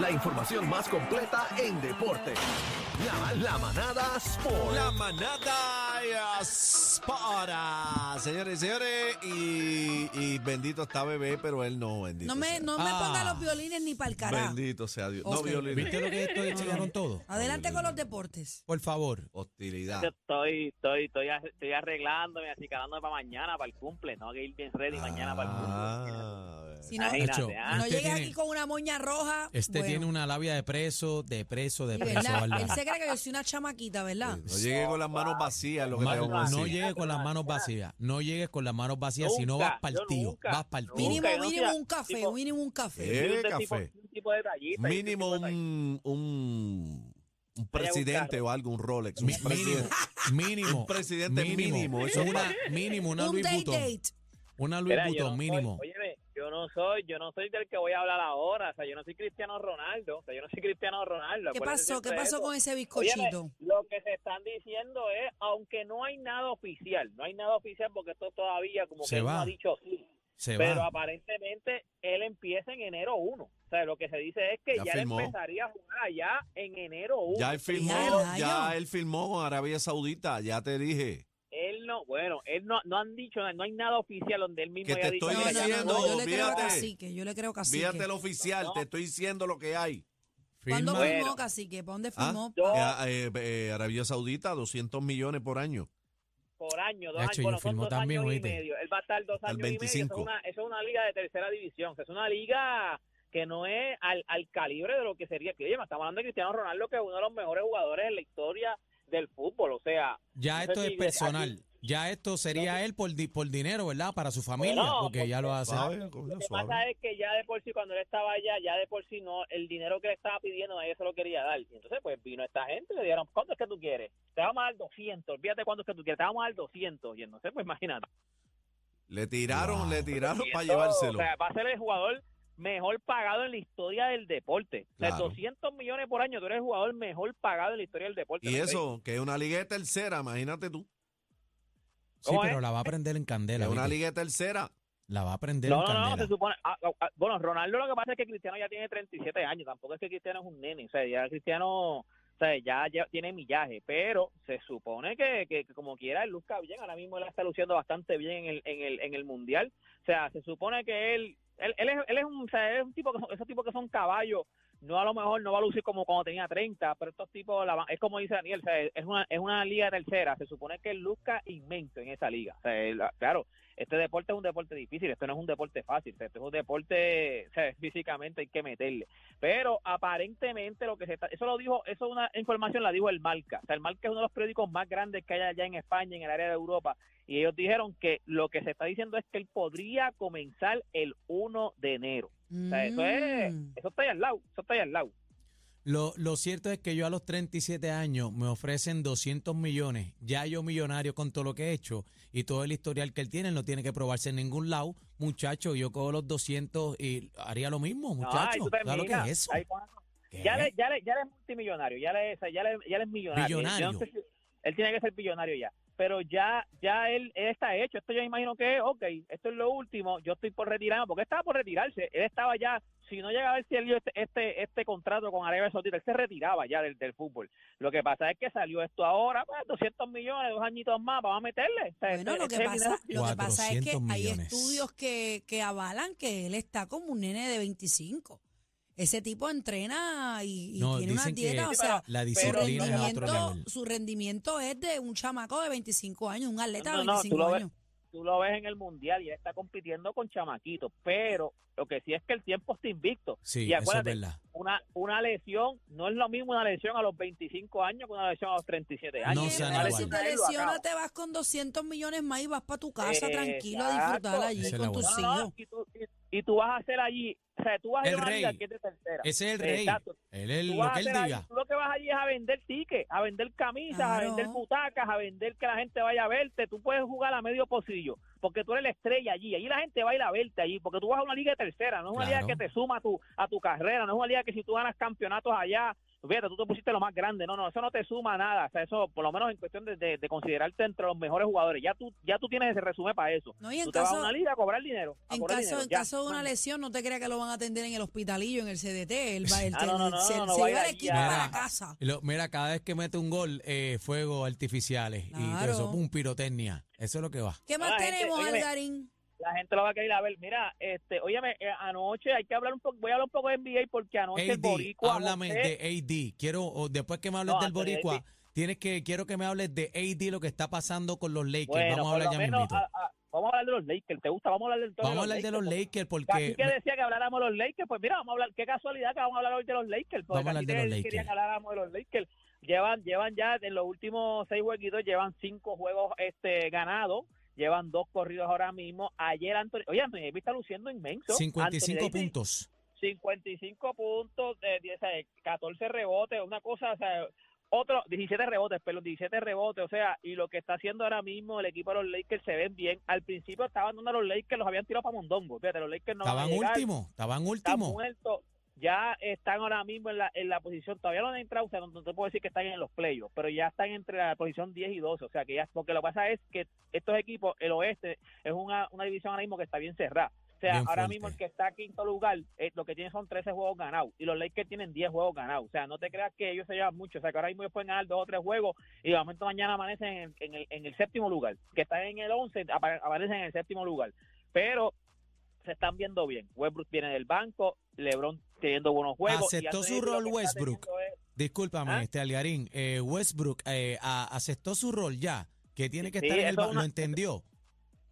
La información más completa en deporte. La, la manada Sport. La manada para señores y señores. Y, y bendito está bebé, pero él no, bendito. No me, sea. no me Ah. ponga los violines ni para el carajo. Bendito sea Dios. No violines. ¿Viste lo que esto enseñaron todo? Adelante con los deportes. Por favor. Hostilidad. Yo estoy, estoy, estoy, ar- estoy arreglándome, así para mañana, para el cumple. Tengo que ir bien ready mañana para el cumple. Si no, Nacho, ah. no tiene- aquí con una moña roja. Este bueno. tiene una labia de preso, de preso, de preso. Él se cree que yo soy una chamaquita, ¿verdad? no llegué con las manos vacías, lo que te no decir. llegues con las manos vacías. No llegues con las manos vacías, si no Nunca, vas yo partido. nunca, Vas partido. Mínimo, Nunca, yo no mínimo un café, tipo- mínimo un café. Eh, un café. tipo- un tipo de un Mínimo tipo de rayita. un, un, presidente o algo, un Rolex. Un Mi- mínimo, presidente. mínimo. Un presidente mínimo, eso Una, mínimo, una Un Louis date Vuitton. date. Una Mira, yo Vuitton, no soy- mínimo. No soy, yo no soy del que voy a hablar ahora, o sea, yo no soy Cristiano Ronaldo, o sea, yo no soy Cristiano Ronaldo. ¿Qué pasó? ¿Qué pasó eso. con ese Óyeme, bizcochito? lo que se están diciendo es, aunque no hay nada oficial, no hay nada oficial porque esto todavía como Se que él no va. ha dicho sí, Se pero va. aparentemente él empieza en enero 1. O sea, lo que se dice es que Ya ya, él firmó. empezaría a jugar allá en enero 1. Ya él filmó, Ya, ya él filmó con Arabia Saudita, ya te dije. Él no, bueno, él no, no han dicho, nada, no hay nada oficial donde él mismo Que te haya dicho estoy no, no, diciendo, no, yo le creo cacique, yo le creo cacique. Fíjate el oficial, te estoy diciendo lo que hay. ¿Cuándo. Bueno. firmó cacique? ¿Para dónde ¿Ah? firmó? Eh, eh, eh, Arabia Saudita, 200 millones por año. por año, dos Nacho, años, y bueno, son dos también, años y medio. Él va a estar dos años y medio. 25. Eso es, una, eso es una liga de tercera división. Es una liga que no es al, al calibre de lo que sería. Que, oye, estamos hablando de Cristiano Ronaldo, que es uno de los mejores jugadores en la historia del fútbol. O sea, Ya esto es si- personal. aquí- Ya esto sería él por, di- por dinero, ¿verdad? Para su familia, porque ya lo hace. Suave, Lo que pasa es que ya de por sí, cuando él estaba allá, ya de por sí no, el dinero que le estaba pidiendo, nadie se lo quería dar. Y entonces, pues vino esta gente y le dijeron, ¿cuánto es que tú quieres? Te vamos a dar 200, olvídate cuánto es que tú quieres, te vamos a dar 200. Y entonces, pues imagínate. Le tiraron, Wow. le tiraron para llevárselo. O sea, va a ser el jugador mejor pagado en la historia del deporte. O sea, Claro. 200 millones por año, tú eres el jugador mejor pagado en la historia del deporte. Y ¿no? eso, que es una liga de tercera, imagínate tú. Sí, ¿Cómo pero es? la va a prender en candela. es una liga de tercera. La va a prender No, en no, no, candela. se supone. ah, ah, ah, bueno, Ronaldo lo que pasa es que Cristiano ya tiene 37 años. Tampoco es que Cristiano es un nene. O sea, ya Cristiano. O sea, ya, ya tiene millaje, pero se supone que, que, que como quiera él luzca bien. Ahora mismo él está luciendo bastante bien en el, en el, en el mundial. O sea, se supone que él, él, él es, él es un, o sea, él es un tipo que son, esos tipos que son caballos. No a lo mejor no va a lucir como cuando tenía 30, pero estos tipos, la es como dice Daniel, es una, es una liga tercera. Se supone que él luzca inmenso en esa liga. Claro, este deporte es un deporte difícil, esto no es un deporte fácil, este es un deporte, físicamente hay que meterle. Pero aparentemente lo que se está, eso lo dijo, eso es una información la dijo el Marca. O sea, el Marca es uno de los periódicos más grandes que hay allá en España, en el área de Europa, y ellos dijeron que lo que se está diciendo es que él podría comenzar el 1 de enero. O sea, eso es, Mm. eso está ahí al lado, eso está ahí al lado. Lo, lo cierto es que yo a los 37 años me ofrecen 200 millones. Ya yo millonario con todo lo que he hecho y todo el historial que él tiene, él no tiene que probarse en ningún lado. Muchacho, yo cojo los 200 y haría lo mismo, No, ahí muchacho. tú ¿Sabes lo que es eso? Ya le, ya le, ya le es multimillonario, ya le, ya le, ya le es millonario. Millonario. Yo no sé si- él tiene que ser billonario ya. Pero ya, ya él, él está hecho. Esto yo imagino que, ok, esto es lo último. Yo estoy por retirarme, porque él estaba por retirarse. Él estaba ya, si no llega a ver si él dio este, este, este contrato con Arabia Saudita, él se retiraba ya del, del fútbol. Lo que pasa es que salió esto ahora, pues 200 millones, dos añitos más, vamos a meterle. O sea, Bueno, este- lo que, este es el pasa, lo que pasa es que 400 hay estudios que, que avalan que él está como un nene de 25. Ese tipo entrena y, y No, tiene una dieta, o sea, la su disciplina es otro rendimiento, nivel. su rendimiento es de un chamaco de 25 años, un atleta No, de no, tú 25 lo ves- años. tú lo ves en el mundial y él está compitiendo con chamaquitos, pero lo que sí es que el tiempo está invicto. Sí, y eso es acuérdate, verdad. una, una lesión no es lo mismo una lesión a los 25 años que una lesión a los 37 años. No Sí, sean pero si lesión te lesionas, te vas con 200 millones más y vas para tu casa Eh, tranquilo a disfrutar allí es con tus No, no, hijos. y, tú, y, y tú vas a hacer allí, o sea, tú vas a ir El a una liga rey. que es de tercera. Ese es el rey. Exacto. Él es Tú lo que a él diga. allí- tú lo que vas allí es a vender tickets, a vender camisas, a vender butacas, a vender que la gente vaya a verte. Tú puedes jugar a medio pocillo, porque tú eres la estrella allí. Allí la gente va a ir a verte allí, porque tú vas a una liga de tercera, no es una Claro. liga que te suma a tu, a tu carrera, no es una liga que si tú ganas campeonatos allá, fíjate, tú te pusiste lo más grande. No, no, eso no te suma nada. O sea, eso, por lo menos en cuestión de, de, de considerarte entre los mejores jugadores. Ya tú, ya tú tienes ese resumen para eso. No, y en tú te vas a caso- una liga a cobrar dinero. a En cobrar caso, dinero, en ya. caso de una lesión, no te creas que lo van a atender en el hospitalillo, en el CDT. Él va, él- Ah, no, no, no, se, se lleva el equipo para casa. Y lo- mira, cada vez que mete un gol, eh, fuegos artificiales y eso, un pirotecnia. Eso es lo que va. ¿Qué más la gente- tenemos, óyeme, Algarín? La gente lo va a querer a ver. Mira, este, óyeme, eh, anoche hay que hablar un poco, voy a hablar un poco de NBA porque anoche el AD, boricua háblame José- de AD. Quiero, después que me hables No, del de boricua, tienes que, quiero que me hables de AD, lo que está pasando con los Lakers. Bueno, Vamos a hablar ya menos, mismito. a- a- vamos a hablar de los Lakers. ¿Te gusta? Vamos a hablar del todo Vamos a hablar de los Lakers porque... Aquí que decía que habláramos de los Lakers, pues mira, vamos a hablar, qué casualidad que vamos a hablar hoy de los Lakers, porque Vamos a hablar de los Lakers. que habláramos de los Lakers. Llevan, llevan ya en los últimos seis jueguitos, llevan cinco juegos este ganados, llevan dos corridos ahora mismo. Ayer Anthony, oye, Anthony Davis está luciendo inmenso. 55 Anthony Davis, puntos. 55 puntos, eh, 10, eh, 14 rebotes, una cosa, o sea, otro, 17 rebotes, pero 17 rebotes, o sea, y lo que está haciendo ahora mismo el equipo de los Lakers se ven bien. Al principio estaban donde los Lakers los habían tirado para Mondongo, fíjate, los Lakers no a Estaban llegar, último, estaban están último. muertos, ya están ahora mismo en la, en la posición, todavía no han entrado, o sea, no, no te puedo decir que están en los playoffs, pero ya están entre la posición 10 y 12, o sea, que ya, porque lo que pasa es que estos equipos, el oeste, es una, una división ahora mismo que está bien cerrada. O sea, Bien ahora fuerte. mismo el que está quinto lugar, eh, lo que tiene son 13 juegos ganados y los Lakers tienen 10 juegos ganados. O sea, no te creas que ellos se llevan mucho. O sea, que ahora mismo ellos pueden ganar dos o tres juegos y de momento mañana amanecen en, en el, en el séptimo lugar. Que están en el 11, apa- amanecen en el séptimo lugar. Pero se están viendo bien. Westbrook viene del banco, LeBron teniendo buenos juegos. y Aceptó Anthony su lo rol Westbrook. es- Discúlpame, ¿Ah? este Algarín. Eh, Westbrook eh, a- aceptó su rol ya, que tiene que Sí, estar en el una- Lo entendió.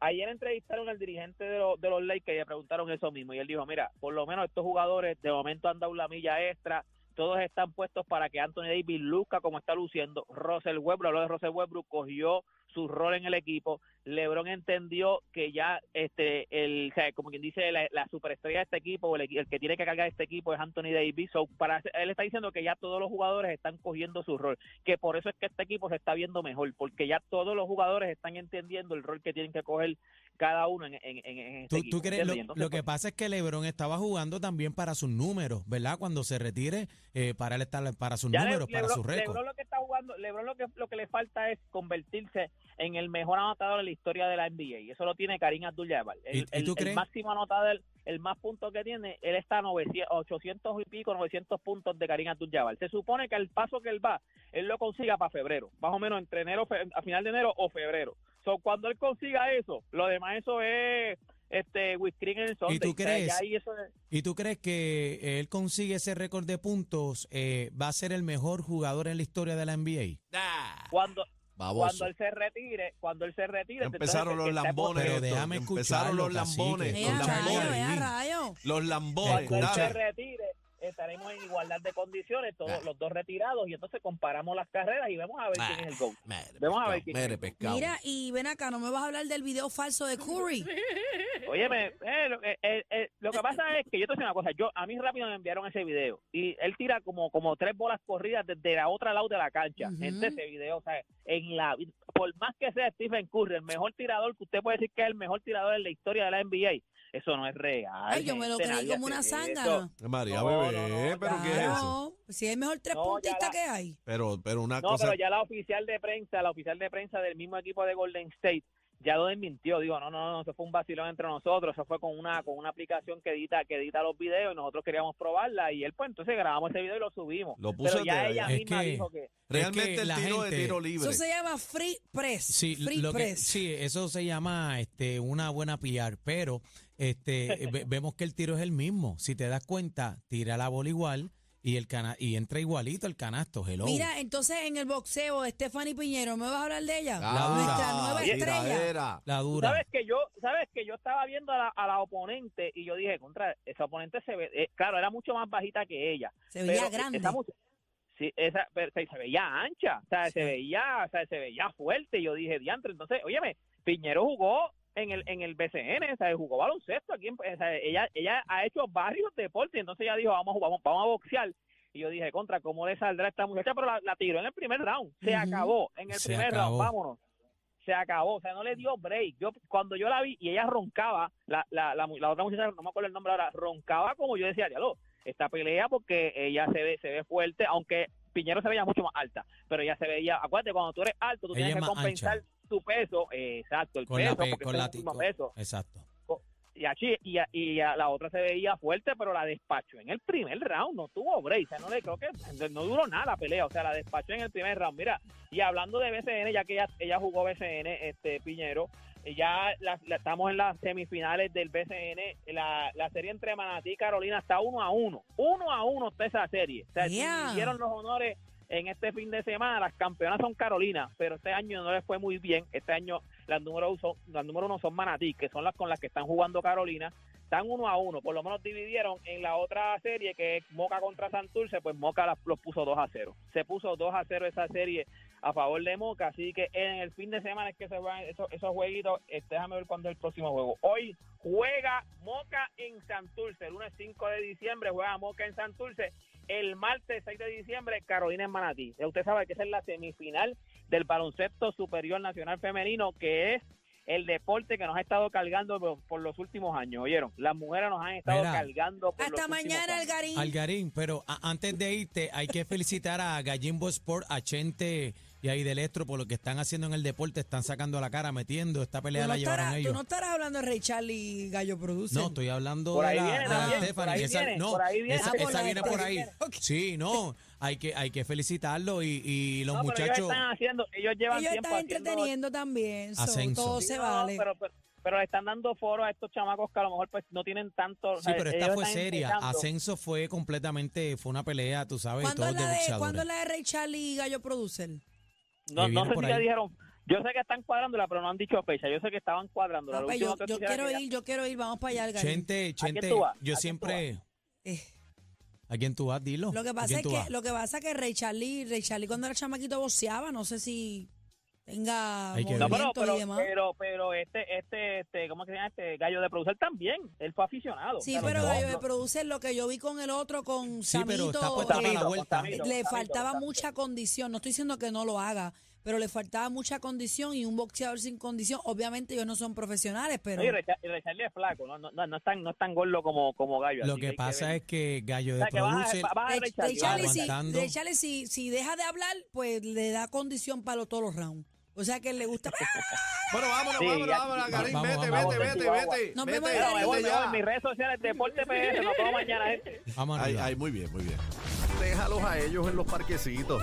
Ayer entrevistaron al dirigente de, los de los Lakers y le preguntaron eso mismo. Y él dijo, mira, por lo menos estos jugadores de momento han dado la milla extra. Todos están puestos para que Anthony Davis luzca como está luciendo. Russell Westbrook, habló de Russell Westbrook, cogió su rol en el equipo. LeBron entendió que ya, este, el, como quien dice, la, la superestrella de este equipo, o el, el que tiene que cargar este equipo es Anthony Davis. So, para, él está diciendo que ya todos los jugadores están cogiendo su rol, que por eso es que este equipo se está viendo mejor, porque ya todos los jugadores están entendiendo el rol que tienen que coger cada uno en, en, en- este ¿Tú, equipo. tú crees, lo, lo que pasa es que LeBron estaba jugando también para sus números, ¿verdad? Cuando se retire, eh, para él estar para sus números, para sus récords. Lebron lo que está jugando, LeBron lo que lo que le falta es convertirse en el mejor anotador de la historia de la NBA. Y eso lo tiene Karim Abdul-Jabbar. El, ¿Y- y el- tú el crees? máximo anotador, el más puntos que tiene, él está a 900, 800 y pico, 900 puntos de Karim Abdul-Jabbar. Se supone que el paso que él va, él lo consiga para febrero, más o menos entre enero, fe- a final de enero o febrero. So, cuando él consiga eso, lo demás eso es este en el Sunday. tú O sea, crees? eso es- ¿Y tú crees que él consigue ese récord de puntos? eh, ¿Va a ser el mejor jugador en la historia de la NBA? cuando Baboso. cuando él se retire, cuando él se retire, Empezaron los lambones. Pero déjame empezaron escucharlo, los lambones. Los lambones. Los lambones. cuando él se retire, estaremos en igualdad de condiciones, todos Ah. los dos retirados, y entonces comparamos las carreras y vemos a ver Ah, quién es el GOAT. mere Vamos a ver pescado, quién es el pescado. Mira, y ven acá, no me vas a hablar del video falso de Curry. Óyeme, eh, lo, eh, eh, eh, lo que pasa es que yo te voy a decir una cosa, yo a mí rápido me enviaron ese video y él tira como como tres bolas corridas desde la otra lado de la cancha. Gente, ese video, o sea, en la por más que sea Stephen Curry, el mejor tirador que usted puede decir que es el mejor tirador en la historia de la NBA, eso no es real. Ay, yo me lo creí nadie como una zángana. María, No, bebé, no, no, pero ¿qué es eso? Claro, si es mejor tres No, ya puntista la- que hay. Pero, pero una No, cosa. pero ya la oficial de prensa, la oficial de prensa del mismo equipo de Golden State, ya lo desmintió. Digo, no, no, no, eso fue un vacilón entre nosotros. Eso fue con una con una aplicación que edita que edita los videos y nosotros queríamos probarla. Y él, pues, entonces grabamos ese video y lo subimos. Lo puso pero ya de- ella Es misma que- dijo que. realmente es que el tiro de gente- tiro libre. Eso se llama free press. Sí, free lo que- press. sí, eso se llama este, una buena PR, pero este, ve- vemos que el tiro es el mismo. Si te das cuenta, tira la bola igual y el cana y entra igualito el canasto. Hello. Mira, entonces en el boxeo, Stephanie Piñero, ¿me vas a hablar de ella? Ah, Nuestra nueva estrella. tiradera. la dura. sabes que yo, sabes que yo estaba viendo a la, a la oponente y yo dije, contra, esa oponente se ve, eh, claro, era mucho más bajita que ella. Se veía pero grande. esa sí, esa, pero se, se veía ancha, o sea, se veía, o sea, se veía fuerte. Y yo dije, diantre, entonces, óyeme, Piñero jugó en el en el BCN, o sea, jugó baloncesto aquí, en- o sea, ella ella ha hecho varios deportes, entonces ella dijo, vamos a jugar, vamos, a boxear. Y yo dije, contra, ¿cómo le saldrá esta muchacha? Pero la, la tiró en el primer round, se acabó, en el Se primer acabó. round, vámonos. Se acabó, o sea, no le dio break. Yo cuando yo la vi y ella roncaba, la, la, la, la otra muchacha, no me acuerdo el nombre ahora, roncaba como yo decía, diablo, esta pelea porque ella se ve, se ve fuerte, aunque Piñero se veía mucho más alta, pero ella se veía, acuérdate, cuando tú eres alto, tú Ella tienes es que compensar ancha. Tu peso, eh, exacto, el Con peso, con la con- peso. Exacto. Y, así, y, a- y a la otra se veía fuerte, pero la despachó en el primer round, no tuvo break, o sea, no le creo que no duró nada la pelea, o sea, la despachó en el primer round. Mira, y hablando de BCN, ya que ella, ella jugó BCN, este Piñero, eh, ya la- la- estamos en las semifinales del BCN, la, la serie entre Manatí y Carolina está uno a uno, uno a uno está esa serie, o sea, Yeah. dieron los honores en este fin de semana, las campeonas son Carolina, pero este año no les fue muy bien, este año las número, son, las número uno son Manatí, que son las con las que están jugando Carolina, están uno a uno, por lo menos dividieron en la otra serie que es Moca contra Santurce, pues Moca las- los puso 2 a 0. Se puso 2 a 0 esa serie a favor de Moca, así que en el fin de semana es que se van esos, esos jueguitos, este, déjame ver cuándo es el próximo juego. Hoy juega Moca en Santurce, el lunes 5 de diciembre juega Moca en Santurce, el martes 6 de diciembre Carolina en Manatí. Ya usted sabe que esa es la semifinal del baloncesto superior nacional femenino, que es el deporte que nos ha estado cargando por, por los últimos años, ¿oyeron? Las mujeres nos han estado Mira. cargando por Hasta los últimos mañana, años. Algarín. Algarín, pero a- antes de irte, hay que felicitar a Gallimbo Sport, a Chente y a Idelestro por lo que están haciendo en el deporte. Están sacando la cara, metiendo. Esta pelea no, la llevaron estarás, tú ellos. no estarás hablando de Ray Charlie y Gallo Produce. No, estoy hablando Por de ahí la, viene de la Stephanie. por ahí esa, viene, no, por ahí viene. esa, por esa viene por ahí. Sí, no, hay que, hay que felicitarlo y, y los No, pero ellos muchachos. están haciendo, ellos llevan Ellos tiempo están haciendo- entreteniendo también. so, Ascenso. todo Sí, se no, vale. Pero, pero, pero le están dando foro a estos chamacos que a lo mejor pues no tienen tanto. o Sí, sea, pero esta ellos fue seria. empezando. Ascenso fue completamente, fue una pelea, tú sabes, ¿Cuándo todos es, de la de. ¿Cuándo es la de Ray Charlie y Gallo Producer? No, no sé si ya ahí. dijeron. Yo sé que están cuadrando pero no han dicho fecha. Yo sé que estaban cuadrando. Ah, pues yo, yo quiero ir, yo quiero ir. Vamos para allá, Algarín. Chente, quién Chente, tú vas? ¿A yo siempre. Eh, ¿A quién tú vas? Dilo. lo que ¿A pasa es que vas? lo que pasa es que Ray Charlie, Ray Charlie cuando era chamaquito boceaba, no sé si tenga Hay que No, movimientos pero, pero, y demás. pero, pero este, este, este, ¿cómo que se llama? Este gallo de producir también. Él fue aficionado. Sí, O sea, pero no, Gallo no. de Producer, lo que yo vi con el otro, con Sí, pero Samito, está puesta para la Samito, vuelta. Samito. le Samito, faltaba Samito. mucha condición. No estoy diciendo que no lo haga, pero le faltaba mucha condición y un boxeador sin condición. Obviamente ellos no son profesionales, pero Oye, Recharlie es flaco, no, no, no, no es tan, no es tan gordo como, como gallo. Lo así que pasa es que Gallo O de sea, vas a- si, si, deja de hablar, pues le da condición para los- todos los rounds. O sea que él le gusta. Bueno, vámonos, Sí, vámonos, vámonos, Karim, Vamos, vete, vamos, vete, vamos. vete, vete. Nos vete, vemos, me voy, vete ya. mis redes sociales, Deporte PS, nos vemos mañana, gente. Vamos Ay, ay, muy bien, muy bien. Déjalos a ellos en los parquecitos.